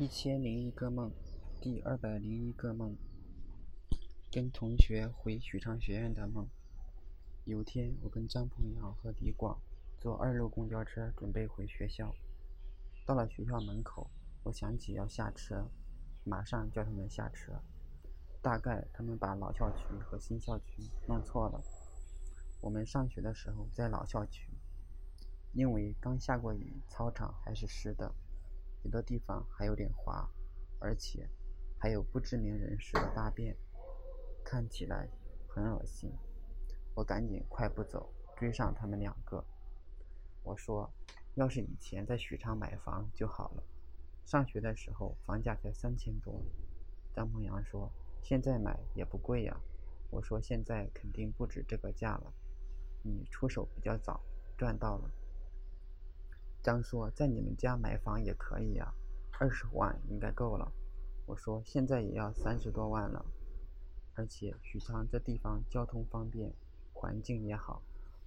一千零一个梦，第二百零一个梦，跟同学回许昌学院的梦。有天，我跟张鹏阳和李广坐二路公交车准备回学校。到了学校门口，我想起要下车，马上叫他们下车。大概他们把老校区和新校区弄错了。我们上学的时候在老校区，因为刚下过雨，操场还是湿的。有的地方还有点滑，而且还有不知名人士的大便，看起来很恶心。我赶紧快步走，追上他们两个。我说：“要是以前在许昌买房就好了，上学的时候房价才三千多。”张鹏阳说：“现在买也不贵呀。”我说：“现在肯定不止这个价了。”你出手比较早，赚到了。张说：“在你们家买房也可以啊，二十万应该够了。”我说：“现在也要三十多万了，而且许昌这地方交通方便，环境也好，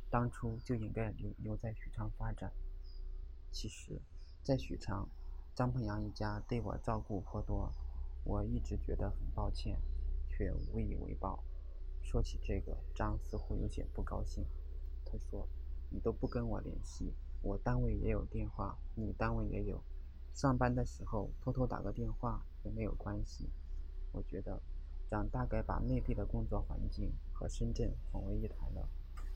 当初就应该留留在许昌发展。”其实，在许昌，张鹏阳一家对我照顾颇多，我一直觉得很抱歉，却无以为报。说起这个，张似乎有些不高兴。他说：“你都不跟我联系。”我单位也有电话，你单位也有，上班的时候偷偷打个电话也没有关系。我觉得，张大概把内地的工作环境和深圳混为一谈了。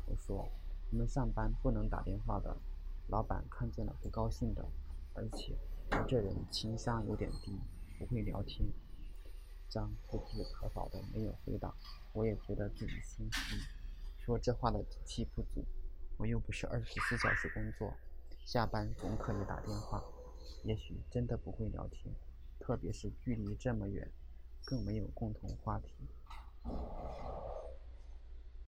我说，我们上班不能打电话的，老板看见了不高兴的。而且，我这人情商有点低，不会聊天。张不置可否的没有回答，我也觉得自己心虚，说这话的底气不足。我又不是二十四小时工作，下班总可以打电话。也许真的不会聊天，特别是距离这么远，更没有共同话题。